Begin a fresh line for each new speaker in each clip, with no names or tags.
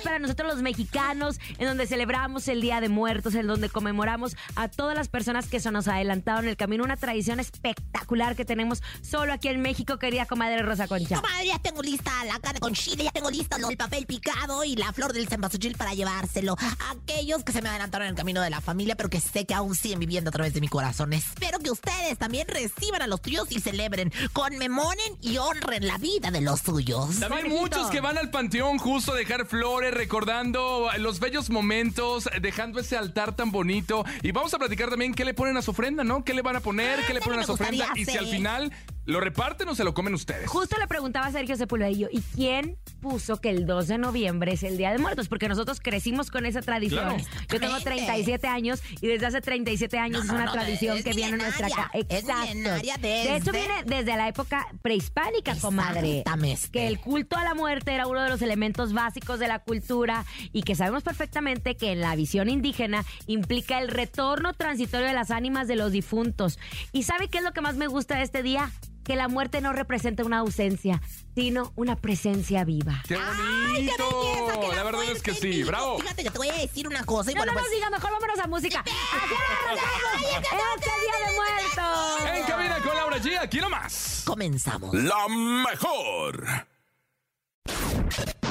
Para nosotros los mexicanos, en donde celebramos el Día de Muertos, en donde conmemoramos a todas las personas que se nos adelantaron el camino, una tradición espectacular que tenemos solo aquí en México, querida comadre Rosa Concha.
Comadre, ya tengo lista la carne con chile, ya tengo lista el papel picado y la flor del cempasúchil para llevárselo a aquellos que se me adelantaron en el camino de la familia, pero que sé que aún siguen viviendo a través de mi corazón. Espero que ustedes también reciban a los tuyos y celebren, conmemoren y honren la vida de los suyos.
También
Conejito.
muchos que van al panteón justo a dejar flores, recordando los bellos momentos, dejando ese altar tan bonito. Y vamos a platicar también qué le ponen a su ofrenda, ¿no? ¿Qué le van a poner? ¿Qué le
Ándale,
ponen a su ofrenda? Y si al final lo reparten o se lo comen ustedes.
Justo le preguntaba a Sergio Sepulvedillo, ¿y quién puso que el 2 de noviembre es el Día de Muertos? Porque nosotros crecimos con esa tradición.
Claro.
Yo tengo
Exactamente.
37 años y desde hace 37 años
No,
es una
no,
tradición
es
que viene en nuestra casa.
es milenaria
De hecho,
desde-
viene desde la época prehispánica, comadre. Que el culto a la muerte era uno de los elementos básicos de la cultura y que sabemos perfectamente que en la visión indígena implica el retorno transitorio de las ánimas de los difuntos. ¿Y sabe qué es lo que más me gusta de este día? Que la muerte no representa una ausencia, sino una presencia viva.
¡Qué
¡Ay, qué
bonito!
belleza! que
la verdad es que sí, bravo.
Fíjate que te voy a decir una cosa y
No,
bueno,
no
pues...
nos diga, mejor vámonos a música. ¡Este Día de Muertos!
En cabina con Laura G, aquí nomás.
Comenzamos.
La mejor.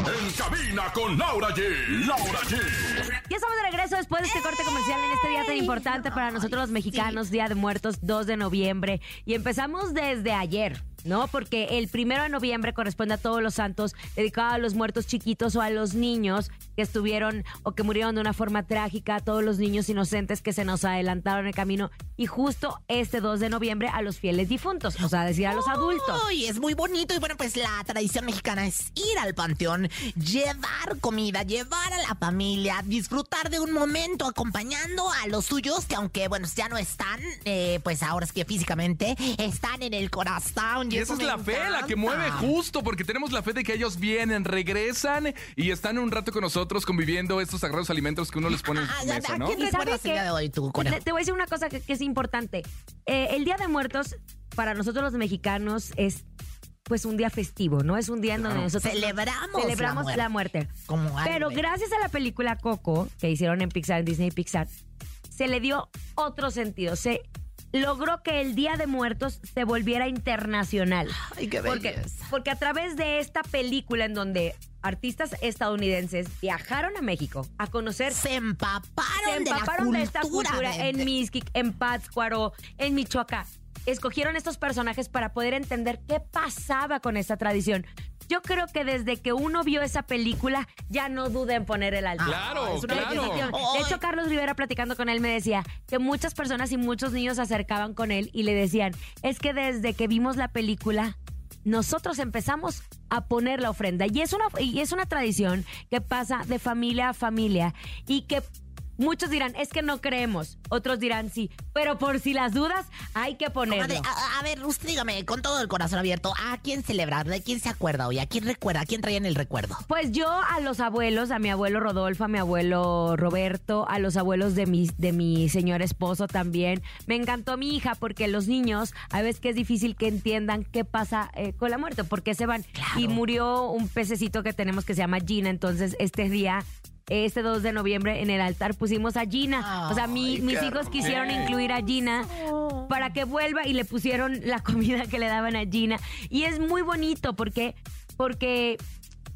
En cabina con Laura G. Laura G.
Ya estamos de regreso después de este corte comercial en este día tan importante para nosotros los mexicanos, Día de Muertos, 2 de noviembre. Y empezamos desde ayer. ¿No? Porque el primero de noviembre corresponde a todos los santos, dedicado a los muertos chiquitos o a los niños que estuvieron o que murieron de una forma trágica, a todos los niños inocentes que se nos adelantaron el camino. Y justo este 2 de noviembre a los fieles difuntos, o sea, decir a los adultos.
Uy, es muy bonito y bueno, pues la tradición mexicana es ir al panteón, llevar comida, llevar a la familia, disfrutar de un momento acompañando a los suyos que aunque, bueno, ya no están, eh, pues ahora es que físicamente están en el corazón.
Esa es la fe la que mueve justo, porque tenemos la fe de que ellos vienen, regresan y están un rato con nosotros conviviendo estos sagrados alimentos que uno les pone en
Ah,
su
¿a-
mesa,
¿A
¿no?
quién
¿Y sabe
recuerdas el
qué?
día de hoy tú?
Te, te voy a decir una cosa que, que es importante. Eh, el Día de Muertos, para nosotros los mexicanos, es pues un día festivo, ¿no? Es un día en donde
Claro.
nosotros
Celebramos
celebramos
la
la
muerte.
muerte.
Como algo
Pero gracias a la película Coco, que hicieron en Pixar, en Disney Pixar, se le dio otro sentido. Se logró que el Día de Muertos se volviera internacional.
Ay, qué
Porque, porque a través de esta película en donde artistas estadounidenses viajaron a México a conocer
Se empaparon,
se empaparon
de,
de,
la
esta cultura
de-
en
de-
Mixquic, en Pátzcuaro, en Michoacán. Escogieron estos personajes para poder entender qué pasaba con esta tradición. Yo creo que desde que uno vio esa película, ya no duda en poner el altar.
Claro,
Es una
claro.
decisión. De hecho, Carlos Rivera platicando con él me decía que muchas personas y muchos niños se acercaban con él y le decían, es que desde que vimos la película, nosotros empezamos a poner la ofrenda. Y es una, y es una tradición que pasa de familia a familia y que muchos dirán, es que no creemos. Otros dirán sí. Pero por si las dudas, hay que ponerlo.
Comadre, a, a ver, usted dígame, con todo el corazón abierto, ¿a quién celebrar? ¿De quién se acuerda hoy? ¿A quién recuerda? ¿A quién traía en el recuerdo?
Pues yo a los abuelos, a mi abuelo Rodolfo, a mi abuelo Roberto, a los abuelos de mi, de mi señor esposo también. Me encantó mi hija porque los niños a veces que es difícil que entiendan qué pasa eh, con la muerte, por qué se van. Y murió un pececito que tenemos que se llama Gina, entonces este día... Este 2 de noviembre en el altar pusimos a Gina. o sea, mi-
Ay,
mis hijos quisieron incluir a Gina para que vuelva y le pusieron la comida que le daban a Gina. Y es muy bonito porque, porque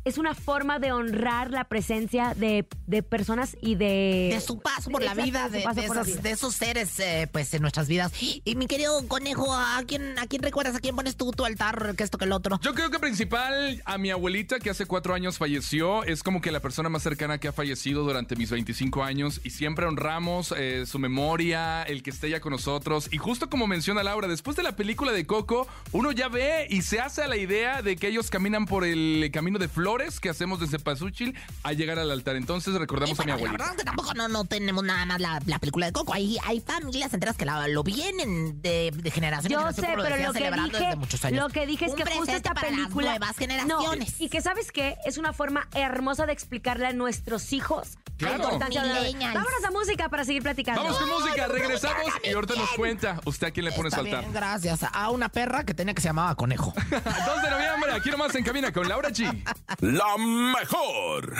es una forma de honrar la presencia de, de personas y de...
De su paso por la vida,
su
de,
paso
de
por la
esas-
vida.
de esos seres, eh, pues, en nuestras vidas. Y mi querido conejo, ¿a quién, ¿a quién recuerdas? ¿A quién pones tú tu altar? Que esto, que el otro.
Yo creo que principal a mi abuelita que hace cuatro años falleció es como que la persona más cercana que ha fallecido durante mis 25 años y siempre honramos eh, su memoria, el que esté ya con nosotros y justo como menciona Laura, después de la película de Coco, uno ya ve y se hace a la idea de que ellos caminan por el camino de flores que hacemos desde Pazúchil a llegar al altar. Entonces recordamos a mi
la
abuelita.
verdad es que tampoco no, no tenemos nada más la, la película de Coco. Hay, hay familias enteras que la- lo vienen de, de generación en
Yo
generación,
sé,
como
pero
decía,
lo que
celebrando
dije,
desde muchos años.
lo que dije es
Un
que justo esta
para las
película,
nuevas generaciones.
No, y que sabes qué, es una forma hermosa de explicarle a nuestros hijos
Claro.
la de la-. Vámonos a música para seguir platicando.
Vamos con música, regresamos y ahorita nos cuenta usted a quién le pone su
Está
altar.
bien, gracias a una perra que tenía que se llamaba Conejo.
2 de noviembre, aquí nomás en cabina con Laura G.
La mejor.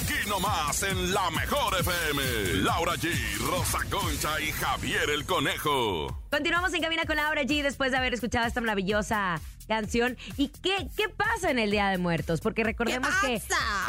Aquí nomás en la mejor FM. Laura G, Rosa Concha y Javier el Conejo.
Continuamos en Cabina con Laura G después de haber escuchado esta maravillosa canción. ¿Y qué, qué pasa en el Día de Muertos? Porque recordemos que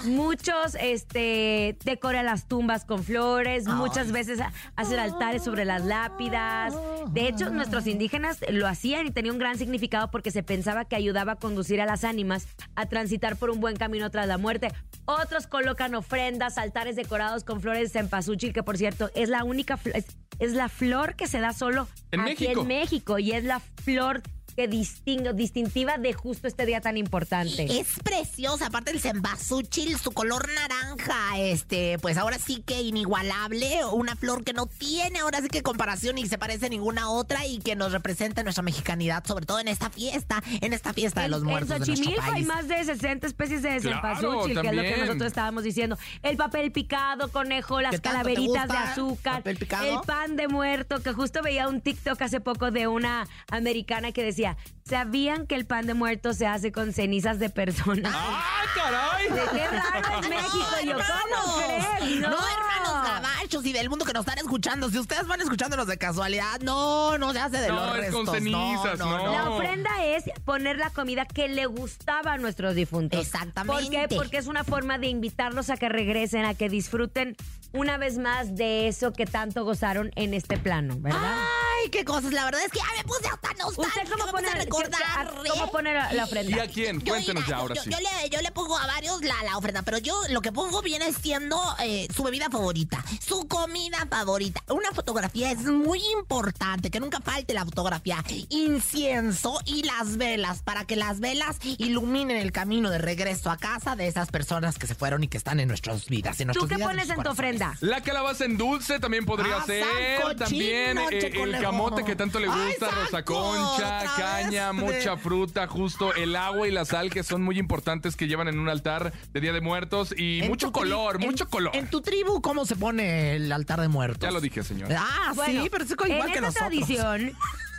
muchos este, decoran las tumbas con flores, muchas veces ha- hacen altares sobre las lápidas. De hecho, nuestros indígenas lo hacían y tenía un gran significado porque se pensaba que ayudaba a conducir a las ánimas a transitar por un buen camino tras la muerte. Otros colocan ofrendas, altares decorados con flores de cempasúchil, que por cierto es la única es, es la flor que se da solo
En
aquí
México.
en México y es la flor que distingue, distintiva de justo este día tan importante.
Es preciosa, aparte del cempasúchil, su color naranja, este, pues ahora sí que inigualable, una flor que no tiene ahora sí que comparación y se parece a ninguna otra y que nos representa nuestra mexicanidad, sobre todo en esta fiesta, en esta fiesta de los muertos
En
de nuestro
Xochimilco hay más de 60 especies de
Claro,
cempasúchil, que es lo que nosotros estábamos diciendo. El papel picado, conejo, las
¿Qué tanto te
calaveritas de azúcar,
¿Papel picado?
el pan de muerto, que justo veía un TikTok hace poco de una americana que decía, ¿sabían que el pan de muerto se hace con cenizas de personas?
¡Ah, caray!
De qué raro es México, yo, ¿cómo crees?
No, hermanos gabachos y del mundo que nos están escuchando. Si ustedes van escuchándonos de casualidad, no, no se hace de
No,
los
es
restos.
con cenizas, no.
La ofrenda es poner la comida que le gustaba a nuestros difuntos.
Exactamente.
¿Por qué? Porque es una forma de invitarlos a que regresen, a que disfruten una vez más de eso que tanto gozaron en este plano, ¿verdad?
Ay, qué cosas. La verdad es que ya me puse hasta nostálgica.
¿Usted cómo
me
pone,
recordar.
qué- cómo pone la, la ofrenda?
¿Y a quién?
Yo,
Cuéntenos
mira,
ya ahora
yo,
sí.
yo le, yo le pongo a varios la, la ofrenda, pero yo lo que pongo viene siendo eh, su bebida favorita, su comida favorita. Una fotografía es muy importante, que nunca falte la fotografía. Incienso y las velas, para que las velas iluminen el camino de regreso a casa de esas personas que se fueron y que están en nuestras vidas. En
¿Tú
nuestras
qué
vidas,
pones en tu ofrenda?
La calabaza en dulce también podría
Ah,
ser.
sancochino,
También eh, el. Camote que tanto le
Ay,
gusta, rosa
sanco,
concha, caña,
vez.
mucha fruta, justo el agua y la sal que son muy importantes que llevan en un altar de Día de Muertos y
En
mucho color,
en-
mucho color.
En tu tribu, ¿cómo se pone el altar de muertos?
Ya lo dije, señor.
Ah,
Bueno,
sí, pero es igual
en
que
esta
nosotros.
tradición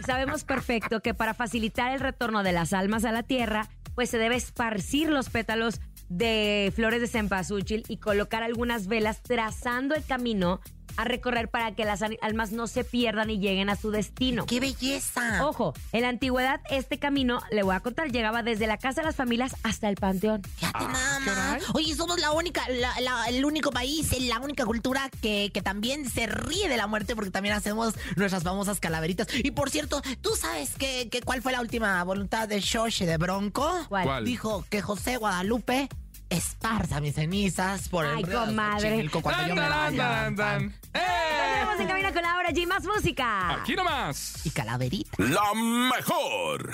sabemos perfecto que para facilitar el retorno de las almas a la tierra, pues se debe esparcir los pétalos de flores de cempasúchil y colocar algunas velas trazando el camino a recorrer para que las al- almas no se pierdan y lleguen a su destino.
¡Qué belleza!
Ojo, en la antigüedad este camino, le voy a contar, llegaba desde la casa de las familias hasta el panteón.
Fíjate
Ah,
nada más. Oye, somos la única, la- la- el único país, la única cultura que, que también se ríe de la muerte porque también hacemos nuestras famosas calaveritas. Y por cierto, ¿tú sabes qué, qué- cuál fue la última voluntad de Shoshi de Bronco?
¿Cuál?
¿Cuál?
Dijo que José Guadalupe esparza mis cenizas por el
Ay,
río de
comadre.
Xochimilco cuando yo me
tan. ¡Eh!
Estamos en cabina con Laura G. Más música.
Aquí nomás.
Y calaverita.
La mejor.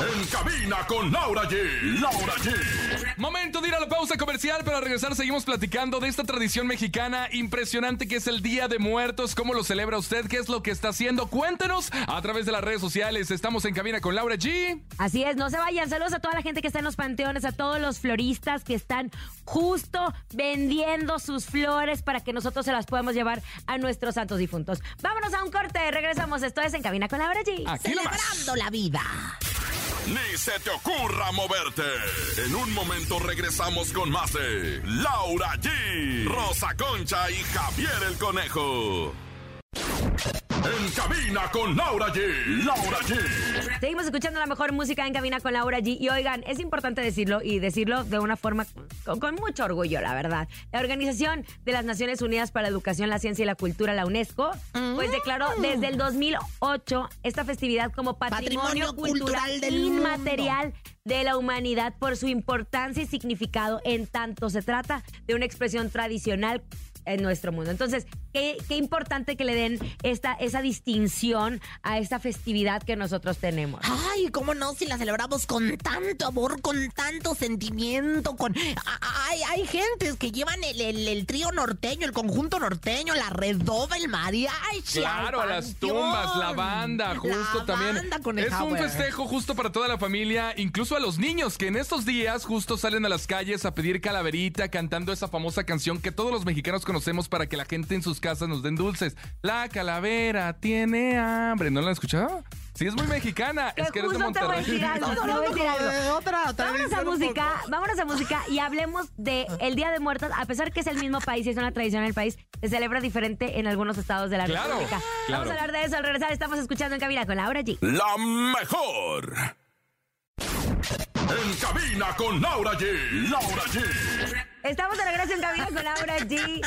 En cabina con Laura G. Laura G.
Momento de ir a la pausa comercial, pero al regresar seguimos platicando de esta tradición mexicana impresionante que es el Día de Muertos. ¿Cómo lo celebra usted? ¿Qué es lo que está haciendo? Cuéntenos a través de las redes sociales. Estamos en cabina con Laura G.
Así es, no se vayan. Saludos a toda la gente que está en los panteones, a todos los floristas que están justo vendiendo sus flores para que nosotros se las podamos llevar a nuestros santos difuntos. Vámonos a un corte, regresamos. Esto es En Cabina con Laura G.
Aquí nomás.
Celebrando la vida.
Ni se te ocurra moverte. En un momento regresamos con más de Laura G, Rosa Concha y Javier el Conejo. En cabina con Laura G. Laura G.
Seguimos escuchando la mejor música en cabina con Laura G. Y oigan, es importante decirlo y decirlo de una forma con, con mucho orgullo, la verdad. La Organización de las Naciones Unidas para la Educación, la Ciencia y la Cultura, la UNESCO, pues declaró desde el 2008 esta festividad como Patrimonio,
Patrimonio
Cultural,
Cultural del
Inmaterial de la Humanidad por su importancia y significado en tanto se trata de una expresión tradicional en nuestro mundo. Entonces, qué, qué importante que le den esta, esa distinción a esta festividad que nosotros tenemos.
Ay, cómo no, si la celebramos con tanto amor, con tanto sentimiento, con... Hay, hay gentes que llevan el, el- el trío norteño, el conjunto norteño, la redoba, el mariachi.
Claro, las tumbas, la banda, justo
La
también.
banda,
es
coneja,
un
güey.
festejo justo para toda la familia, incluso a los niños que en estos días justo salen a las calles a pedir calaverita cantando esa famosa canción que todos los mexicanos conocemos para que la gente en sus casas nos den dulces. La calavera tiene hambre. ¿No la han escuchado? Sí, es muy mexicana. Es que eres de
justo te voy a
Monterrey.
decir algo,
Estamos
te voy a decir
hablando
algo.
de otra
Vámonos a música,
poco.
vámonos a música y hablemos de el Día de Muertos, a pesar que es el mismo país y es una tradición en el país, se celebra diferente en algunos estados de la
Claro,
República.
claro.
Vamos a hablar de eso al regresar, estamos escuchando en cabina con Laura G.
La mejor. En cabina con Laura G. Laura G.
Estamos de regreso en cabina con Laura G.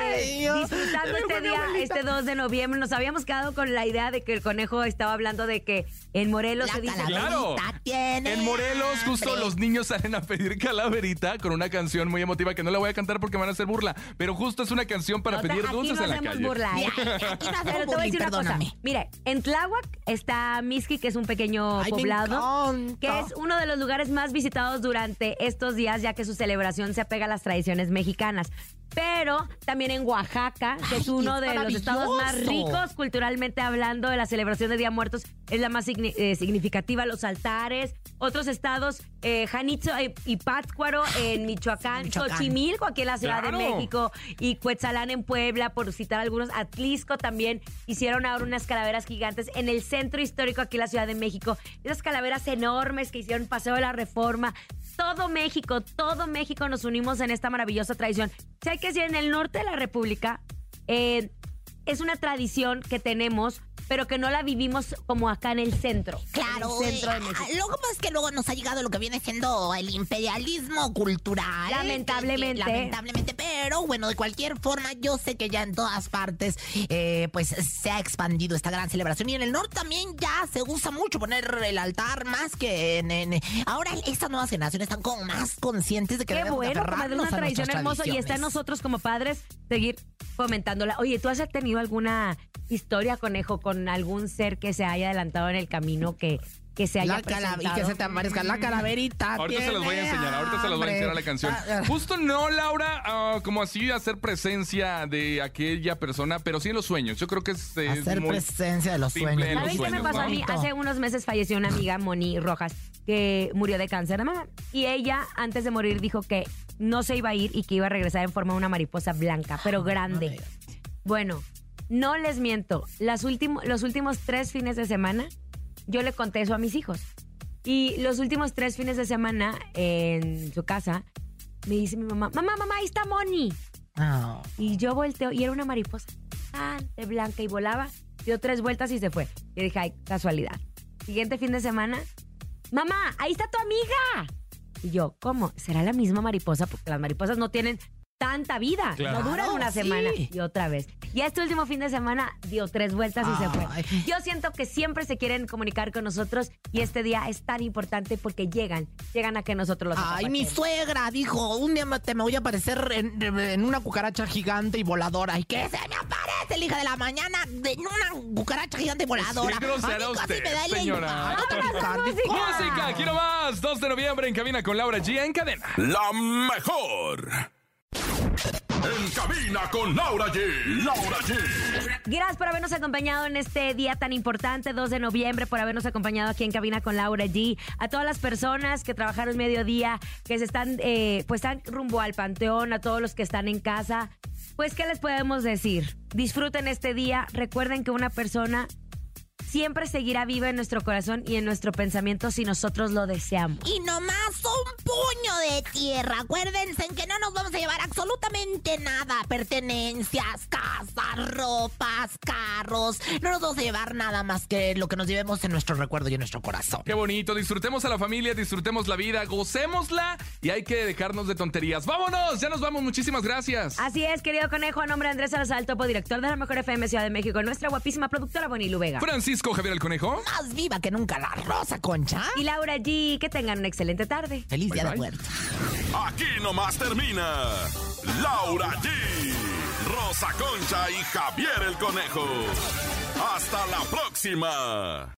eh, disfrutando este día,
abuelita.
este 2 de noviembre. Nos habíamos quedado con la idea de que el conejo estaba hablando de que en Morelos
La
se dice.
Claro.
tiene
En Morelos, justo
hambre.
los niños salen a pedir calaverita con una canción muy emotiva que no la voy a cantar porque me van a hacer burla. Pero justo es una canción para
No te-
pedir dulces
no
en la calle.
burla, ¿eh?
Mira, aquí no hacemos
Pero te voy a decir una cosa. Mire, en Tláhuac está Miski, que es un pequeño
Ay,
poblado, que es uno de los lugares más visitados durante estos días, ya que su celebración se apega a las tradiciones mexicanas. Pero también en Oaxaca, que es uno de los estados más ricos culturalmente hablando de la celebración de Día Muertos, es la más signi- eh, significativa, los altares. Otros estados, eh, Janitzio y, y Pátzcuaro en Michoacán,
Michoacán.
Xochimilco aquí en la Ciudad
Claro.
de México y Cuetzalán en Puebla, por citar algunos. Atlisco también hicieron ahora unas calaveras gigantes en el centro histórico aquí en la Ciudad de México. Esas calaveras enormes que hicieron Paseo de la Reforma. Todo México, todo México nos unimos en esta maravillosa tradición. Si hay que decir, en el norte de la República eh, es una tradición que tenemos, pero que no la vivimos como acá en el centro.
Claro,
En el centro de México.
lo que pasa es que luego nos ha llegado lo que viene siendo el imperialismo cultural.
Lamentablemente.
Que- que- lamentablemente, pero bueno, de cualquier forma, yo sé que ya en todas partes, eh, pues se ha expandido esta gran celebración. Y en el norte también ya se usa mucho poner el altar más que en. en- ahora estas nuevas generaciones están como más conscientes de que
Qué
debemos de
bueno,
aferrarnos
una tradición hermosa y está en nosotros como padres seguir fomentándola. Oye, ¿tú has tenido alguna historia, conejo, con algún ser que se haya adelantado en el camino que, que se haya
La y que se te aparezca la calaverita.
Ahorita se los voy a enseñar, ahorita se los voy a enseñar a la canción.
Ah, ah.
Justo no, Laura, ah, como así hacer presencia de aquella persona, pero sí en los sueños. Yo creo que es, eh,
Hacer
muy-
presencia de los sueños.
¿Saben qué me pasó a mí? Hace unos meses falleció una amiga, Moni Rojas, que murió de cáncer de mama. Y ella, antes de morir, dijo que no se iba a ir y que iba a regresar en forma de una mariposa blanca, pero grande. Bueno, no les miento. Las los últimos tres fines de semana, yo le conté eso a mis hijos. Y los últimos tres fines de semana, en su casa, me dice mi mamá, mamá, mamá, ahí está Moni.
Ah.
Y yo volteo y era una mariposa tan de blanca y volaba, dio tres vueltas y se fue. Y dije, ay, casualidad. Siguiente fin de semana, mamá, ahí está tu amiga. Y yo, ¿cómo? ¿Será la misma mariposa? Porque las mariposas no tienen tanta vida.
Claro.
No duran una
Sí.
semana y otra vez. Y este último fin de semana dio tres vueltas y se fue. Yo siento que siempre se quieren comunicar con nosotros y este día es tan importante porque llegan, llegan a que nosotros los
Ay, mi suegra dijo, un día te me voy a aparecer en, en una cucaracha gigante y voladora. ¿Y qué se me aparece, la hija de la mañana, de- en una cucaracha gigante y voladora?
Qué grosera usted,
me da el
señora.
infarto, Candy.
Música, quiero más. 2 de noviembre en cabina con Laura G en cadena.
La mejor. En cabina con Laura G. Laura G.
Gracias por habernos acompañado en este día tan importante, 2 de noviembre, por habernos acompañado aquí en Cabina con Laura G. A todas las personas que trabajaron mediodía, que se están, eh, pues están rumbo al panteón, a todos los que están en casa. Pues, ¿qué les podemos decir? Disfruten este día. Recuerden que una persona siempre seguirá viva en nuestro corazón y en nuestro pensamiento si nosotros lo deseamos.
Y nomás un puño de tierra. Acuérdense en que no nos vamos a llevar absolutamente nada. Pertenencias, casas, ropas, carros. No nos vamos a llevar nada más que lo que nos llevemos en nuestro recuerdo y en nuestro corazón.
Qué bonito, disfrutemos a la familia, disfrutemos la vida, gocémosla y hay que dejarnos de tonterías. ¡Vámonos! Ya nos vamos, muchísimas gracias.
Así es, querido conejo, a nombre de Andrés Salazar, topo director de la Mejor FM Ciudad de México, nuestra guapísima productora Bonilu Vega.
Francisco Javier el Conejo.
Más viva que nunca la rosa, concha.
Y Laura G, que tengan una excelente tarde.
Feliz
Bye,
día de
bye.
muertos.
Aquí nomás termina Laura G, Rosa Concha y Javier el Conejo. Hasta la próxima.